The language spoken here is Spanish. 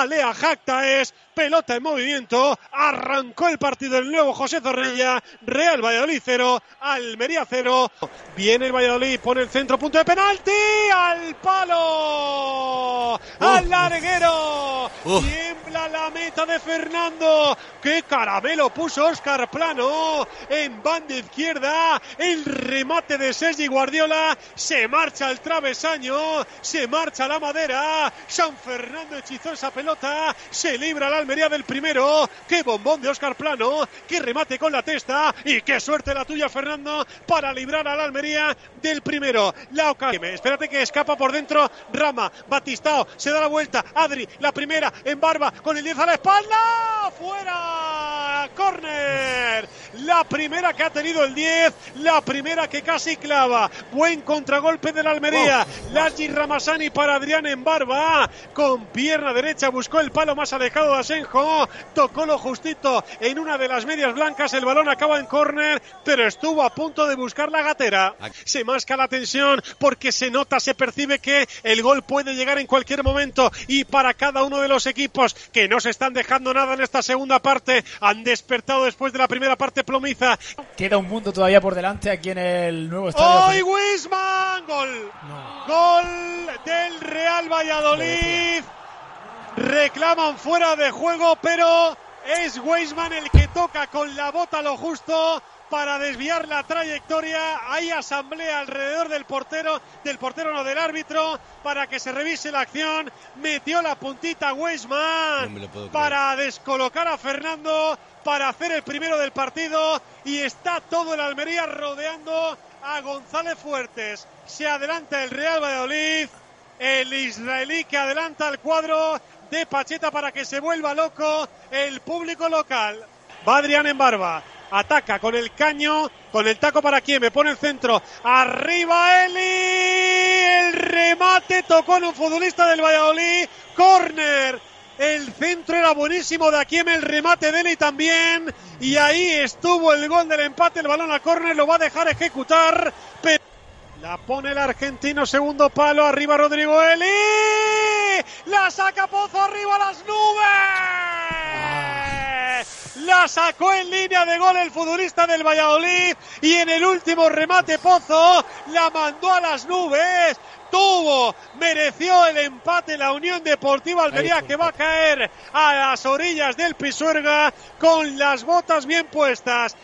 Alea Jactaes, pelota en movimiento, arrancó el partido el nuevo José Zorrilla, Real Valladolid 0, Almería 0, viene el Valladolid, pone el centro, punto de penalti, al palo, al larguero, tiembla la meta de Fernando, qué caramelo puso Oscar Plano en banda izquierda, el remate de Sergi Guardiola, se marcha el travesaño, se marcha la madera, San Fernando hechizó esa pelota, se libra la Almería del primero, qué bombón de Oscar Plano, qué remate con la testa. Y qué suerte la tuya Fernando para librar a la Almería del primero. La espérate que escapa por dentro Rama, Batistao, se da la vuelta, Adri, la primera en barba con el 10 a la espalda, fuera, córner, la primera que ha tenido el 10, la primera que casi clava, buen contragolpe de la Almería, oh. Ramasani para Adrián en barba, con pierna derecha buscó el palo más alejado de Asenjo, tocó lo justito en una de las medias blancas, el balón acaba en córner, pero estuvo a punto de buscar la gatera. Se masca la tensión porque se nota, se percibe que el gol puede llegar en cualquier momento. Y para cada uno de los equipos que no se están dejando nada en esta segunda parte, han despertado después de la primera parte plomiza. Queda un mundo todavía por delante aquí en el nuevo estadio. ¡Hoy Wisman! Gol. Gol del Real Valladolid. Reclaman fuera de juego, pero es Weisman el que toca con la bota lo justo para desviar la trayectoria. Hay asamblea alrededor del portero, del portero no del árbitro, para que se revise la acción. Metió la puntita Weisman para descolocar a Fernando, para hacer el primero del partido. Y está todo el Almería rodeando a González Fuertes. Se adelanta el Real Valladolid. El israelí que adelanta el cuadro de Pacheta para que se vuelva loco el público local. Va Adrián en barba. Ataca con el caño, con el taco para quien me pone el centro. Arriba Eli. El remate tocó en un futbolista del Valladolid. Corner. El centro era buenísimo de aquí el remate de Eli también. Y ahí estuvo el gol del empate. El balón a córner lo va a dejar ejecutar. La pone el argentino, segundo palo, arriba Rodrigo Eli. La saca Pozo arriba a las nubes. La sacó en línea de gol el futbolista del Valladolid y en el último remate Pozo la mandó a las nubes tuvo, mereció el empate la Unión Deportiva Almería que va a caer a las orillas del Pisuerga con las botas bien puestas.